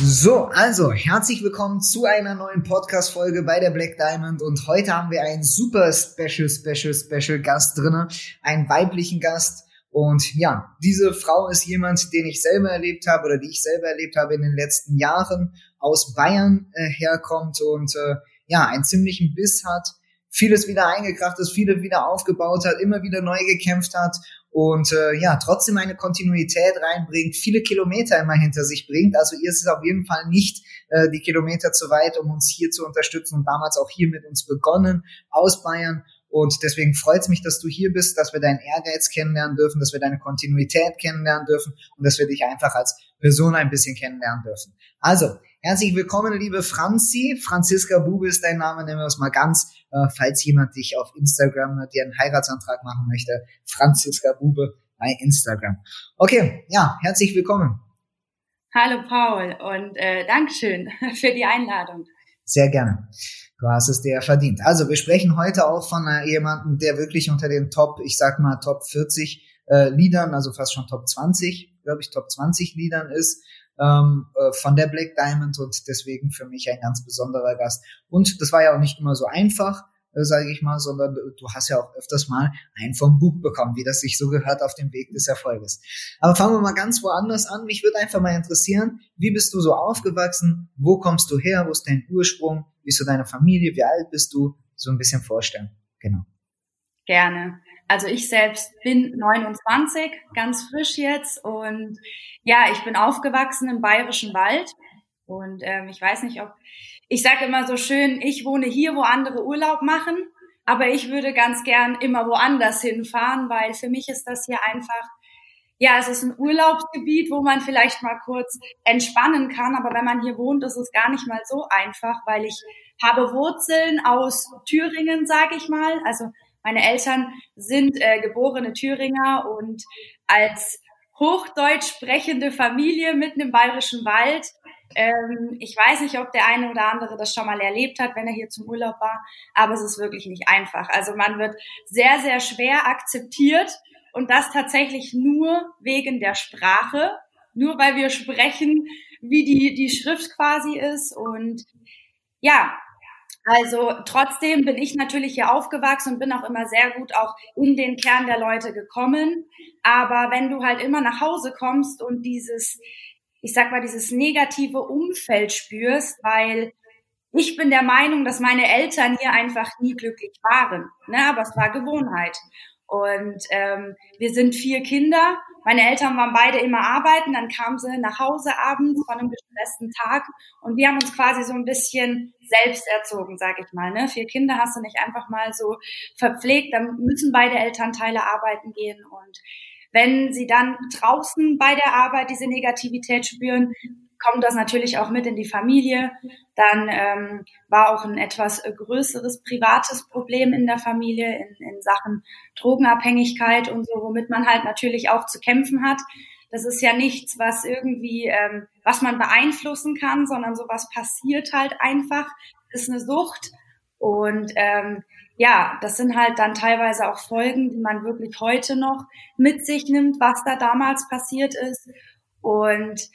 So, also herzlich willkommen zu einer neuen Podcast-Folge bei der Black Diamond und heute haben wir einen super special, special, special Gast drinne, einen weiblichen Gast. Und ja, diese Frau ist jemand, den ich selber erlebt habe oder die ich selber erlebt habe in den letzten Jahren, aus Bayern äh, herkommt und äh, ja, einen ziemlichen Biss hat, vieles wieder eingekracht ist, viele wieder aufgebaut hat, immer wieder neu gekämpft hat und äh, ja, trotzdem eine Kontinuität reinbringt, viele Kilometer immer hinter sich bringt. Also ihr ist es auf jeden Fall nicht äh, die Kilometer zu weit, um uns hier zu unterstützen und damals auch hier mit uns begonnen aus Bayern. Und deswegen freut es mich, dass du hier bist, dass wir deinen Ehrgeiz kennenlernen dürfen, dass wir deine Kontinuität kennenlernen dürfen und dass wir dich einfach als Person ein bisschen kennenlernen dürfen. Also, herzlich willkommen, liebe Franzi. Franziska Bube ist dein Name, nehmen wir es mal ganz äh, falls jemand dich auf Instagram dir einen Heiratsantrag machen möchte, Franziska Bube bei Instagram. Okay, ja, herzlich willkommen. Hallo Paul und äh, Dankeschön für die Einladung. Sehr gerne. Du hast es dir verdient. Also wir sprechen heute auch von äh, jemandem, der wirklich unter den Top, ich sag mal Top 40 äh, Liedern, also fast schon Top 20, glaube ich, Top 20 Liedern ist ähm, äh, von der Black Diamond und deswegen für mich ein ganz besonderer Gast. Und das war ja auch nicht immer so einfach, äh, sage ich mal, sondern du hast ja auch öfters mal einen vom Buch bekommen, wie das sich so gehört auf dem Weg des Erfolges. Aber fangen wir mal ganz woanders an. Mich würde einfach mal interessieren, wie bist du so aufgewachsen? Wo kommst du her? Wo ist dein Ursprung? Wie ist so deine Familie? Wie alt bist du? So ein bisschen vorstellen. Genau. Gerne. Also ich selbst bin 29, ganz frisch jetzt und ja, ich bin aufgewachsen im Bayerischen Wald und ähm, ich weiß nicht, ob ich sage immer so schön, ich wohne hier, wo andere Urlaub machen, aber ich würde ganz gern immer woanders hinfahren, weil für mich ist das hier einfach ja, es ist ein Urlaubsgebiet, wo man vielleicht mal kurz entspannen kann, aber wenn man hier wohnt, ist es gar nicht mal so einfach, weil ich habe Wurzeln aus Thüringen, sage ich mal. Also meine Eltern sind äh, geborene Thüringer und als Hochdeutsch sprechende Familie mitten im bayerischen Wald. Ähm, ich weiß nicht, ob der eine oder andere das schon mal erlebt hat, wenn er hier zum Urlaub war, aber es ist wirklich nicht einfach. Also man wird sehr, sehr schwer akzeptiert und das tatsächlich nur wegen der Sprache, nur weil wir sprechen, wie die, die Schrift quasi ist und ja, also trotzdem bin ich natürlich hier aufgewachsen und bin auch immer sehr gut auch in den Kern der Leute gekommen. Aber wenn du halt immer nach Hause kommst und dieses, ich sag mal, dieses negative Umfeld spürst, weil ich bin der Meinung, dass meine Eltern hier einfach nie glücklich waren. Ne? Aber es war Gewohnheit. Und ähm, wir sind vier Kinder meine Eltern waren beide immer arbeiten, dann kamen sie nach Hause abends von einem gestressten Tag und wir haben uns quasi so ein bisschen selbst erzogen, sag ich mal. Ne? Vier Kinder hast du nicht einfach mal so verpflegt, dann müssen beide Elternteile arbeiten gehen und wenn sie dann draußen bei der Arbeit diese Negativität spüren, kommt das natürlich auch mit in die Familie. Dann ähm, war auch ein etwas größeres privates Problem in der Familie in, in Sachen Drogenabhängigkeit und so, womit man halt natürlich auch zu kämpfen hat. Das ist ja nichts, was irgendwie, ähm, was man beeinflussen kann, sondern sowas passiert halt einfach. Ist eine Sucht und ähm, ja, das sind halt dann teilweise auch Folgen, die man wirklich heute noch mit sich nimmt, was da damals passiert ist. Und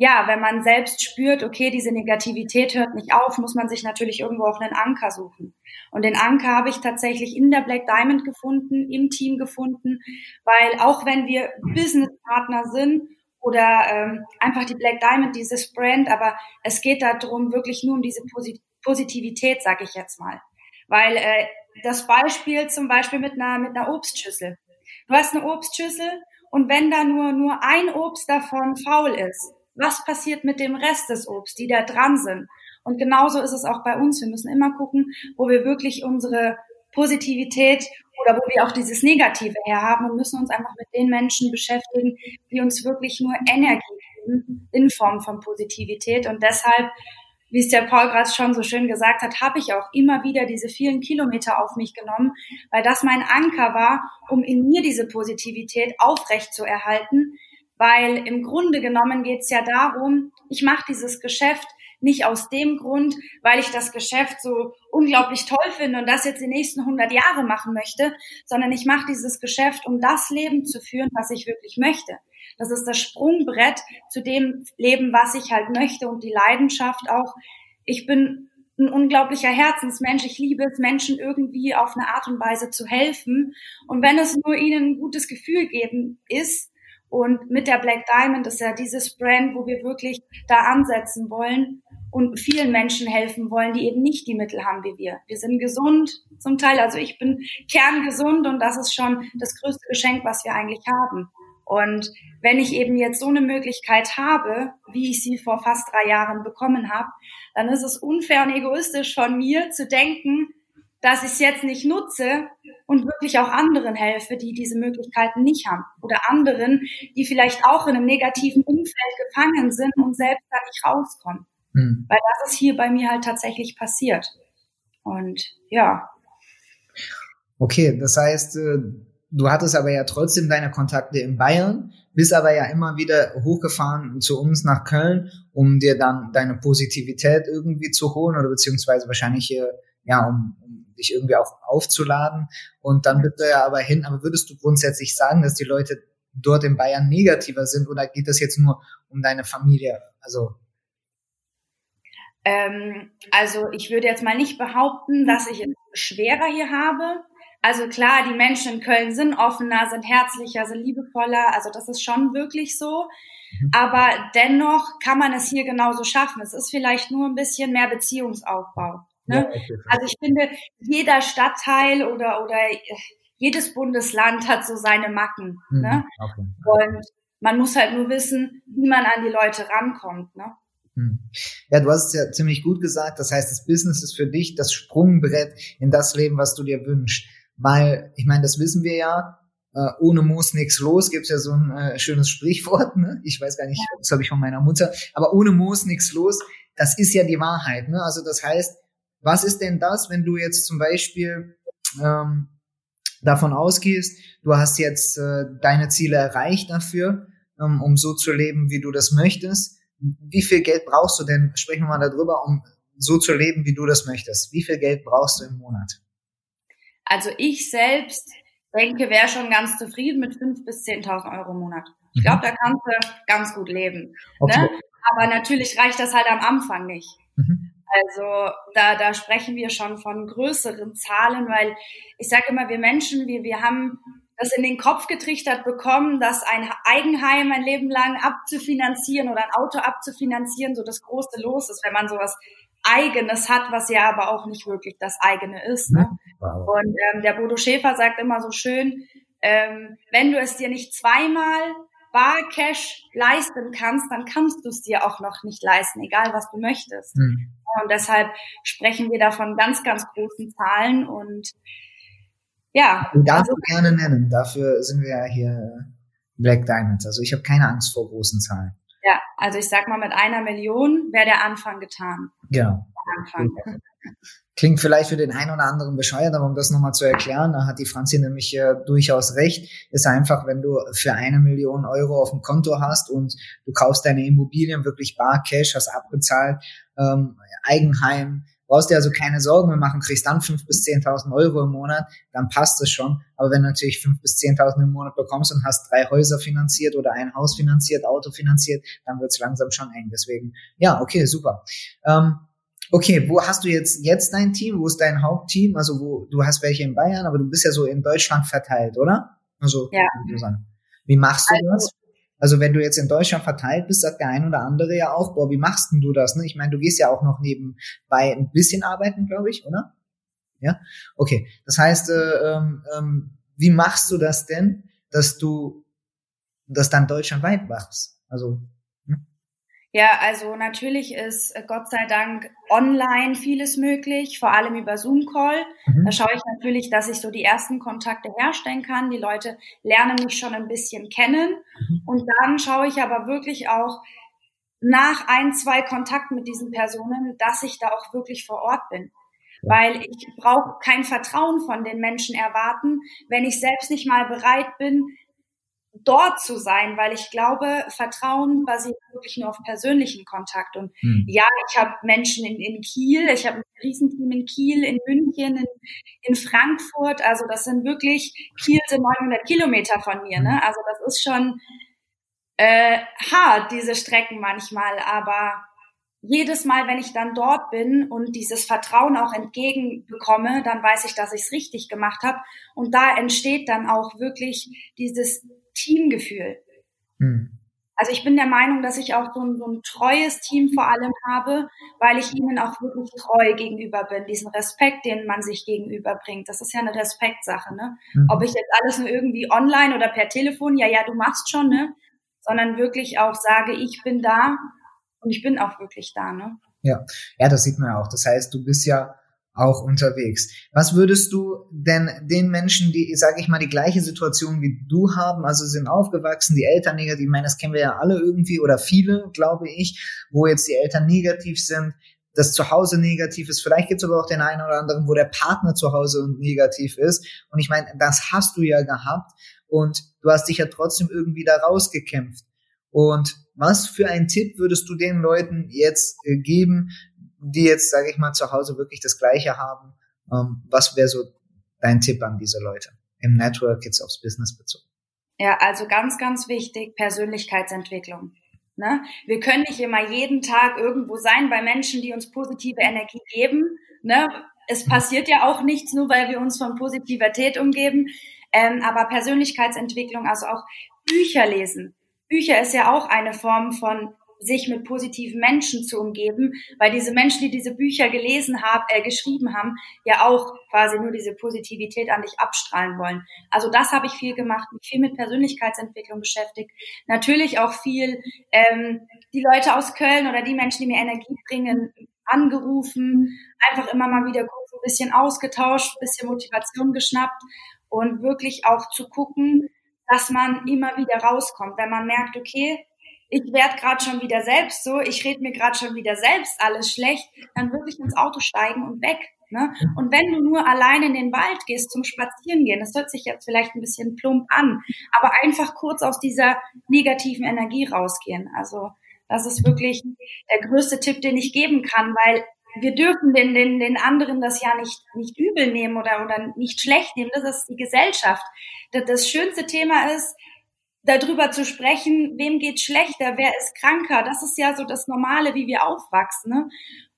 ja, wenn man selbst spürt, okay, diese Negativität hört nicht auf, muss man sich natürlich irgendwo auch einen Anker suchen. Und den Anker habe ich tatsächlich in der Black Diamond gefunden, im Team gefunden, weil auch wenn wir Businesspartner sind oder ähm, einfach die Black Diamond, dieses Brand, aber es geht darum wirklich nur um diese Posit Positivität, sag ich jetzt mal. Weil äh, das Beispiel zum Beispiel mit einer, mit einer Obstschüssel. Du hast eine Obstschüssel und wenn da nur, nur ein Obst davon faul ist, was passiert mit dem Rest des Obst, die da dran sind. Und genauso ist es auch bei uns. Wir müssen immer gucken, wo wir wirklich unsere Positivität oder wo wir auch dieses Negative herhaben und müssen uns einfach mit den Menschen beschäftigen, die uns wirklich nur Energie geben, in Form von Positivität. Und deshalb, wie es der Paul gerade schon so schön gesagt hat, habe ich auch immer wieder diese vielen Kilometer auf mich genommen, weil das mein Anker war, um in mir diese Positivität aufrecht zu erhalten. Weil im Grunde genommen geht es ja darum, ich mache dieses Geschäft nicht aus dem Grund, weil ich das Geschäft so unglaublich toll finde und das jetzt die nächsten 100 Jahre machen möchte, sondern ich mache dieses Geschäft, um das Leben zu führen, was ich wirklich möchte. Das ist das Sprungbrett zu dem Leben, was ich halt möchte und die Leidenschaft auch. Ich bin ein unglaublicher Herzensmensch. Ich liebe es, Menschen irgendwie auf eine Art und Weise zu helfen. Und wenn es nur ihnen ein gutes Gefühl geben ist, und mit der Black Diamond ist ja dieses Brand, wo wir wirklich da ansetzen wollen, und vielen Menschen helfen wollen, die eben nicht die Mittel haben wie wir. Wir sind gesund zum Teil, also ich bin kerngesund und das ist schon das größte Geschenk, was wir eigentlich haben. Und wenn ich eben jetzt so eine Möglichkeit habe, wie ich sie vor fast drei Jahren bekommen habe, dann ist es unfair und egoistisch von mir zu denken, dass ich es jetzt nicht nutze und wirklich auch anderen helfe, die diese Möglichkeiten nicht haben. Oder anderen, die vielleicht auch in einem negativen Umfeld gefangen sind und selbst da nicht rauskommen. Mhm. Weil das ist hier bei mir halt tatsächlich passiert. Und ja. Okay, das heißt, äh, du hattest aber ja trotzdem deine Kontakte in Bayern, bist aber ja immer wieder hochgefahren zu uns nach Köln, um dir dann deine Positivität irgendwie zu holen oder beziehungsweise wahrscheinlich hier, ja, um, um dich irgendwie auch aufzuladen. Und dann bist du ja aber hin, aber würdest du grundsätzlich sagen, dass die Leute dort in Bayern negativer sind oder geht das jetzt nur um deine Familie? Also ähm, also ich würde jetzt mal nicht behaupten, dass ich es schwerer hier habe. Also klar, die Menschen in Köln sind offener, sind herzlicher, sind liebevoller. Also das ist schon wirklich so. Mhm. Aber dennoch kann man es hier genauso schaffen. Es ist vielleicht nur ein bisschen mehr Beziehungsaufbau. Ne? Ja. Also ich finde, jeder Stadtteil oder, oder jedes Bundesland hat so seine Macken. Mhm. Ne? Okay. Und man muss halt nur wissen, wie man an die Leute rankommt. Ne? Hm. Ja, du hast es ja ziemlich gut gesagt. Das heißt, das Business ist für dich das Sprungbrett in das Leben, was du dir wünschst. Weil, ich meine, das wissen wir ja, äh, ohne Moos nichts los, gibt's ja so ein äh, schönes Sprichwort, ne? Ich weiß gar nicht, das habe ich von meiner Mutter, aber ohne Moos nichts los, das ist ja die Wahrheit, ne? Also das heißt, was ist denn das, wenn du jetzt zum Beispiel ähm, davon ausgehst, du hast jetzt äh, deine Ziele erreicht dafür, ähm, um so zu leben, wie du das möchtest wie viel Geld brauchst du denn, sprechen wir mal darüber, um so zu leben, wie du das möchtest. Wie viel Geld brauchst du im Monat? Also ich selbst denke, wäre schon ganz zufrieden mit 5.000 bis 10.000 Euro im Monat. Ich glaube, da kannst du ganz gut leben. Okay. Ne? Aber natürlich reicht das halt am Anfang nicht. Mhm. Also da, da sprechen wir schon von größeren Zahlen, weil ich sage immer, wir Menschen, wir, wir haben das in den Kopf getrichtert bekommen, dass ein Eigenheim ein Leben lang abzufinanzieren oder ein Auto abzufinanzieren so das große Los ist, wenn man sowas Eigenes hat, was ja aber auch nicht wirklich das eigene ist. Ne? Wow. Und ähm, der Bodo Schäfer sagt immer so schön, ähm, wenn du es dir nicht zweimal bar Cash leisten kannst, dann kannst du es dir auch noch nicht leisten, egal was du möchtest. Mhm. Und deshalb sprechen wir da von ganz, ganz großen Zahlen und ja. Du darfst also, gerne nennen. Dafür sind wir ja hier Black Diamonds. Also ich habe keine Angst vor großen Zahlen. Ja, also ich sag mal, mit einer Million wäre der Anfang getan. Genau. Anfang. Klingt vielleicht für den einen oder anderen bescheuert, aber um das nochmal zu erklären, da hat die Franzi nämlich äh, durchaus recht, ist einfach, wenn du für eine Million Euro auf dem Konto hast und du kaufst deine Immobilien wirklich bar Cash, hast abgezahlt, ähm, Eigenheim, brauchst dir also keine Sorgen mehr machen, kriegst dann fünf bis zehntausend Euro im Monat, dann passt es schon. Aber wenn du natürlich fünf bis zehntausend im Monat bekommst und hast drei Häuser finanziert oder ein Haus finanziert, Auto finanziert, dann wird's langsam schon eng. Deswegen, ja, okay, super. Ähm, okay, wo hast du jetzt jetzt dein Team? Wo ist dein Hauptteam? Also wo du hast welche in Bayern, aber du bist ja so in Deutschland verteilt, oder? Also ja. wie machst du also, das? Also wenn du jetzt in Deutschland verteilt bist, sagt der ein oder andere ja auch, boah, wie machst denn du das? Ne? Ich meine, du gehst ja auch noch nebenbei ein bisschen arbeiten, glaube ich, oder? Ja, okay. Das heißt, äh, ähm, ähm, wie machst du das denn, dass du das dann deutschlandweit machst? Also ja, also natürlich ist äh, Gott sei Dank online vieles möglich, vor allem über Zoom-Call. Mhm. Da schaue ich natürlich, dass ich so die ersten Kontakte herstellen kann. Die Leute lernen mich schon ein bisschen kennen. Mhm. Und dann schaue ich aber wirklich auch, nach ein, zwei Kontakten mit diesen Personen, dass ich da auch wirklich vor Ort bin. Weil ich brauche kein Vertrauen von den Menschen erwarten, wenn ich selbst nicht mal bereit bin, dort zu sein, weil ich glaube, Vertrauen basiert wirklich nur auf persönlichen Kontakt. Und hm. ja, ich habe Menschen in, in Kiel, ich habe ein Riesenteam in Kiel, in München, in, in Frankfurt. Also das sind wirklich, Kiel sind 900 Kilometer von mir. Ne? Hm. Also das ist schon äh, hart, diese Strecken manchmal. Aber jedes Mal, wenn ich dann dort bin und dieses Vertrauen auch entgegenbekomme, dann weiß ich, dass ich es richtig gemacht habe. Und da entsteht dann auch wirklich dieses Teamgefühl. Hm. Also ich bin der Meinung, dass ich auch so ein, so ein, treues Team vor allem habe, weil ich ihnen auch wirklich treu gegenüber bin. Diesen Respekt, den man sich gegenüberbringt. Das ist ja eine Respektsache, ne? Mhm. Ob ich jetzt alles nur irgendwie online oder per Telefon, ja, ja, du machst schon, ne? Sondern wirklich auch sage, ich bin da und ich bin auch wirklich da, ne? Ja, ja, das sieht man ja auch. Das heißt, du bist ja auch unterwegs. Was würdest du denn den Menschen, die, sage ich mal, die gleiche Situation wie du haben, also sind aufgewachsen, die Eltern negativ, ich meine, das kennen wir ja alle irgendwie oder viele, glaube ich, wo jetzt die Eltern negativ sind, das Zuhause negativ ist. Vielleicht gibt es aber auch den einen oder anderen, wo der Partner zu Hause negativ ist. Und ich meine, das hast du ja gehabt und du hast dich ja trotzdem irgendwie da rausgekämpft. Und was für einen Tipp würdest du den Leuten jetzt äh, geben, die jetzt, sage ich mal, zu Hause wirklich das Gleiche haben? Ähm, was wäre so dein Tipp an diese Leute im Network jetzt aufs Business bezogen? Ja, also ganz, ganz wichtig, Persönlichkeitsentwicklung. Ne? Wir können nicht immer jeden Tag irgendwo sein bei Menschen, die uns positive Energie geben. Ne? Es passiert ja auch nichts, nur weil wir uns von Positivität umgeben. Ähm, aber Persönlichkeitsentwicklung, also auch Bücher lesen. Bücher ist ja auch eine Form von sich mit positiven Menschen zu umgeben, weil diese Menschen, die diese Bücher gelesen haben, äh, geschrieben haben, ja auch quasi nur diese Positivität an dich abstrahlen wollen. Also das habe ich viel gemacht, mich viel mit Persönlichkeitsentwicklung beschäftigt. Natürlich auch viel ähm, die Leute aus Köln oder die Menschen, die mir Energie bringen, angerufen, einfach immer mal wieder kurz ein bisschen ausgetauscht, ein bisschen Motivation geschnappt und wirklich auch zu gucken, dass man immer wieder rauskommt, wenn man merkt, okay, ich werde gerade schon wieder selbst so, ich rede mir gerade schon wieder selbst alles schlecht, dann wirklich ins Auto steigen und weg. Ne? Und wenn du nur allein in den Wald gehst zum Spazieren gehen, das hört sich jetzt vielleicht ein bisschen plump an, aber einfach kurz aus dieser negativen Energie rausgehen. Also das ist wirklich der größte Tipp, den ich geben kann, weil wir dürfen den, den, den anderen das ja nicht, nicht übel nehmen oder, oder nicht schlecht nehmen. Das ist die Gesellschaft. Das, das schönste Thema ist, darüber zu sprechen, wem geht schlechter, wer ist kranker. Das ist ja so das Normale, wie wir aufwachsen. Ne?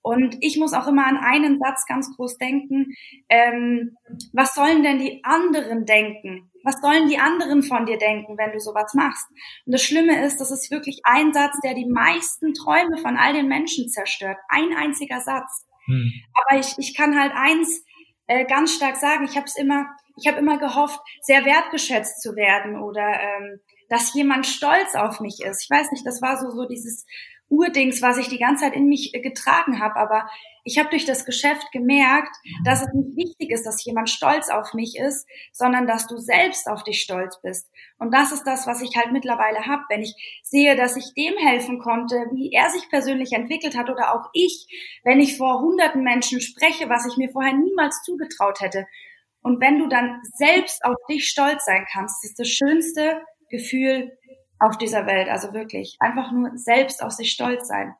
Und ich muss auch immer an einen Satz ganz groß denken. Ähm, was sollen denn die anderen denken? Was sollen die anderen von dir denken, wenn du sowas machst? Und das Schlimme ist, das ist wirklich ein Satz, der die meisten Träume von all den Menschen zerstört. Ein einziger Satz. Hm. Aber ich, ich kann halt eins äh, ganz stark sagen. Ich habe es immer, ich habe immer gehofft, sehr wertgeschätzt zu werden oder ähm, dass jemand stolz auf mich ist. Ich weiß nicht, das war so so dieses Urdings, was ich die ganze Zeit in mich getragen habe. Aber ich habe durch das Geschäft gemerkt, dass es nicht wichtig ist, dass jemand stolz auf mich ist, sondern dass du selbst auf dich stolz bist. Und das ist das, was ich halt mittlerweile habe. Wenn ich sehe, dass ich dem helfen konnte, wie er sich persönlich entwickelt hat oder auch ich, wenn ich vor hunderten Menschen spreche, was ich mir vorher niemals zugetraut hätte. Und wenn du dann selbst auf dich stolz sein kannst, ist das schönste Gefühl, auf dieser Welt. Also wirklich einfach nur selbst auf sich stolz sein,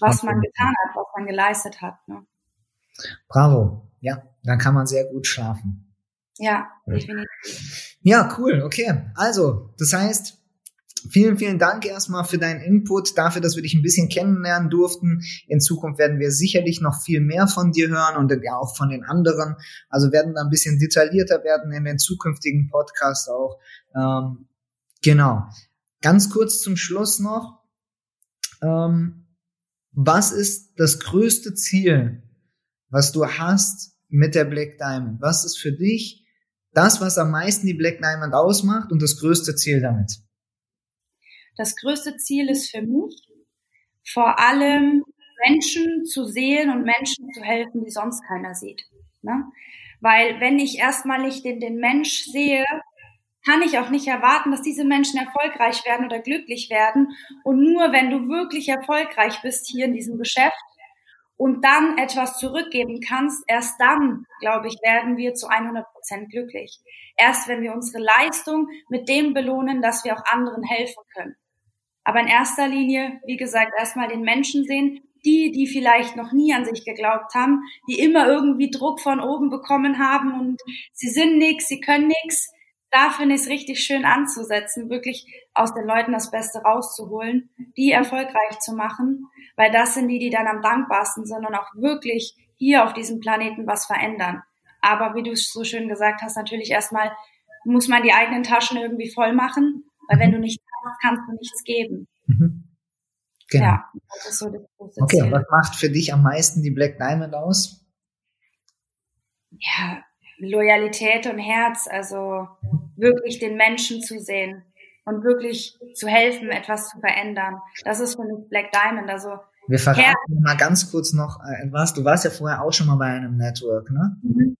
was man getan hat, was man geleistet hat. Ne? Bravo. Ja, dann kann man sehr gut schlafen. Ja, definitiv. Ja, cool. Okay. Also, das heißt, Vielen, vielen Dank erstmal für deinen Input, dafür, dass wir dich ein bisschen kennenlernen durften. In Zukunft werden wir sicherlich noch viel mehr von dir hören und ja auch von den anderen. Also werden da ein bisschen detaillierter werden in den zukünftigen Podcasts auch. Ähm, genau. Ganz kurz zum Schluss noch. Ähm, was ist das größte Ziel, was du hast mit der Black Diamond? Was ist für dich das, was am meisten die Black Diamond ausmacht und das größte Ziel damit? Das größte Ziel ist für mich, vor allem Menschen zu sehen und Menschen zu helfen, die sonst keiner sieht. Ne? Weil wenn ich erstmal nicht den, den Mensch sehe, kann ich auch nicht erwarten, dass diese Menschen erfolgreich werden oder glücklich werden. Und nur wenn du wirklich erfolgreich bist hier in diesem Geschäft und dann etwas zurückgeben kannst, erst dann, glaube ich, werden wir zu 100 Prozent glücklich. Erst wenn wir unsere Leistung mit dem belohnen, dass wir auch anderen helfen können. Aber in erster Linie, wie gesagt, erstmal den Menschen sehen, die, die vielleicht noch nie an sich geglaubt haben, die immer irgendwie Druck von oben bekommen haben und sie sind nix, sie können nix. Da finde ich es richtig schön anzusetzen, wirklich aus den Leuten das Beste rauszuholen, die erfolgreich zu machen, weil das sind die, die dann am dankbarsten sind und auch wirklich hier auf diesem Planeten was verändern. Aber wie du es so schön gesagt hast, natürlich erstmal muss man die eigenen Taschen irgendwie voll machen, weil wenn du nicht hast, kannst du nichts geben. Mhm. Genau. Ja, das ist so das große Okay, Ziel. was macht für dich am meisten die Black Diamond aus? Ja, Loyalität und Herz, also wirklich den Menschen zu sehen und wirklich zu helfen, etwas zu verändern. Das ist für mich Black Diamond. Also wir verraten Herz. mal ganz kurz noch etwas. Äh, du warst ja vorher auch schon mal bei einem Network, ne? Mhm.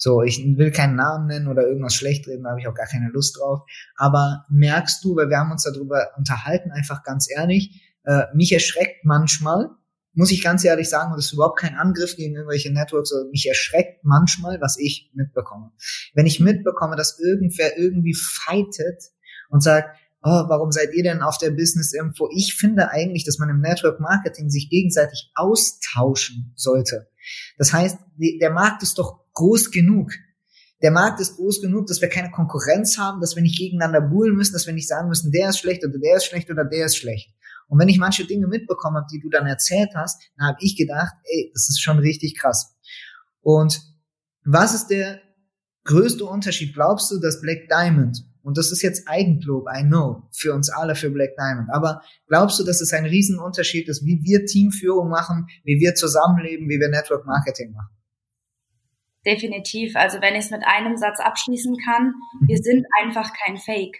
So, ich will keinen Namen nennen oder irgendwas schlecht reden, da habe ich auch gar keine Lust drauf. Aber merkst du, weil wir haben uns darüber unterhalten, einfach ganz ehrlich, äh, mich erschreckt manchmal, muss ich ganz ehrlich sagen, und das ist überhaupt kein Angriff gegen irgendwelche Networks, sondern mich erschreckt manchmal, was ich mitbekomme. Wenn ich mitbekomme, dass irgendwer irgendwie fightet und sagt, oh, warum seid ihr denn auf der Business Info? Ich finde eigentlich, dass man im Network Marketing sich gegenseitig austauschen sollte. Das heißt, der Markt ist doch groß genug. Der Markt ist groß genug, dass wir keine Konkurrenz haben, dass wir nicht gegeneinander buhlen müssen, dass wir nicht sagen müssen, der ist schlecht oder der ist schlecht oder der ist schlecht. Und wenn ich manche Dinge mitbekommen habe, die du dann erzählt hast, dann habe ich gedacht, ey, das ist schon richtig krass. Und was ist der größte Unterschied? Glaubst du, dass Black Diamond, und das ist jetzt Eigenlob, I know, für uns alle, für Black Diamond, aber glaubst du, dass es ein Riesenunterschied ist, wie wir Teamführung machen, wie wir zusammenleben, wie wir Network Marketing machen? Definitiv. Also wenn ich es mit einem Satz abschließen kann, wir mhm. sind einfach kein Fake.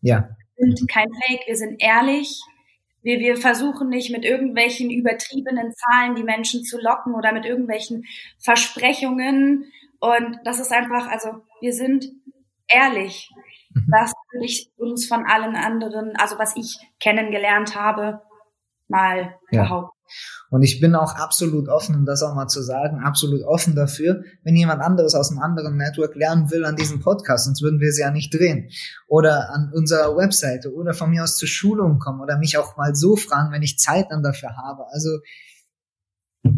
Ja. Wir sind kein Fake, wir sind ehrlich, wir, wir versuchen nicht mit irgendwelchen übertriebenen Zahlen die Menschen zu locken oder mit irgendwelchen Versprechungen. Und das ist einfach, also wir sind ehrlich. Mhm. Das würde ich uns von allen anderen, also was ich kennengelernt habe, mal ja. behaupten. Und ich bin auch absolut offen, um das auch mal zu sagen, absolut offen dafür, wenn jemand anderes aus einem anderen Network lernen will an diesem Podcast, sonst würden wir sie ja nicht drehen. Oder an unserer Webseite oder von mir aus zur Schulung kommen oder mich auch mal so fragen, wenn ich Zeit dann dafür habe. Also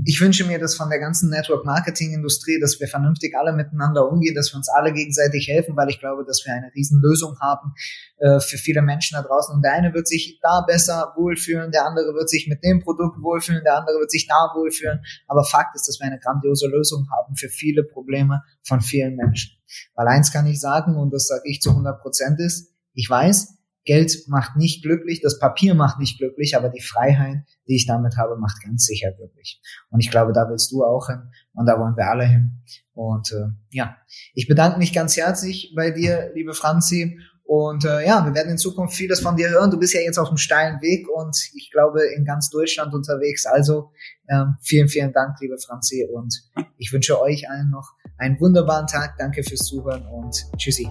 ich wünsche mir das von der ganzen Network-Marketing-Industrie, dass wir vernünftig alle miteinander umgehen, dass wir uns alle gegenseitig helfen, weil ich glaube, dass wir eine Riesenlösung haben äh, für viele Menschen da draußen. Und der eine wird sich da besser wohlfühlen, der andere wird sich mit dem Produkt wohlfühlen, der andere wird sich da wohlfühlen. Aber Fakt ist, dass wir eine grandiose Lösung haben für viele Probleme von vielen Menschen. Weil eins kann ich sagen, und das sage ich zu 100 Prozent ist, ich weiß, Geld macht nicht glücklich, das Papier macht nicht glücklich, aber die Freiheit, die ich damit habe, macht ganz sicher glücklich. Und ich glaube, da willst du auch hin und da wollen wir alle hin. Und äh, ja, ich bedanke mich ganz herzlich bei dir, liebe Franzi. Und äh, ja, wir werden in Zukunft vieles von dir hören. Du bist ja jetzt auf einem steilen Weg und ich glaube in ganz Deutschland unterwegs. Also ähm, vielen, vielen Dank, liebe Franzi. Und ich wünsche euch allen noch einen wunderbaren Tag. Danke fürs Zuhören und tschüssi.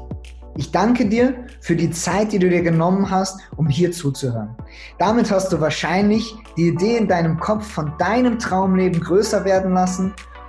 Ich danke dir für die Zeit, die du dir genommen hast, um hier zuzuhören. Damit hast du wahrscheinlich die Idee in deinem Kopf von deinem Traumleben größer werden lassen.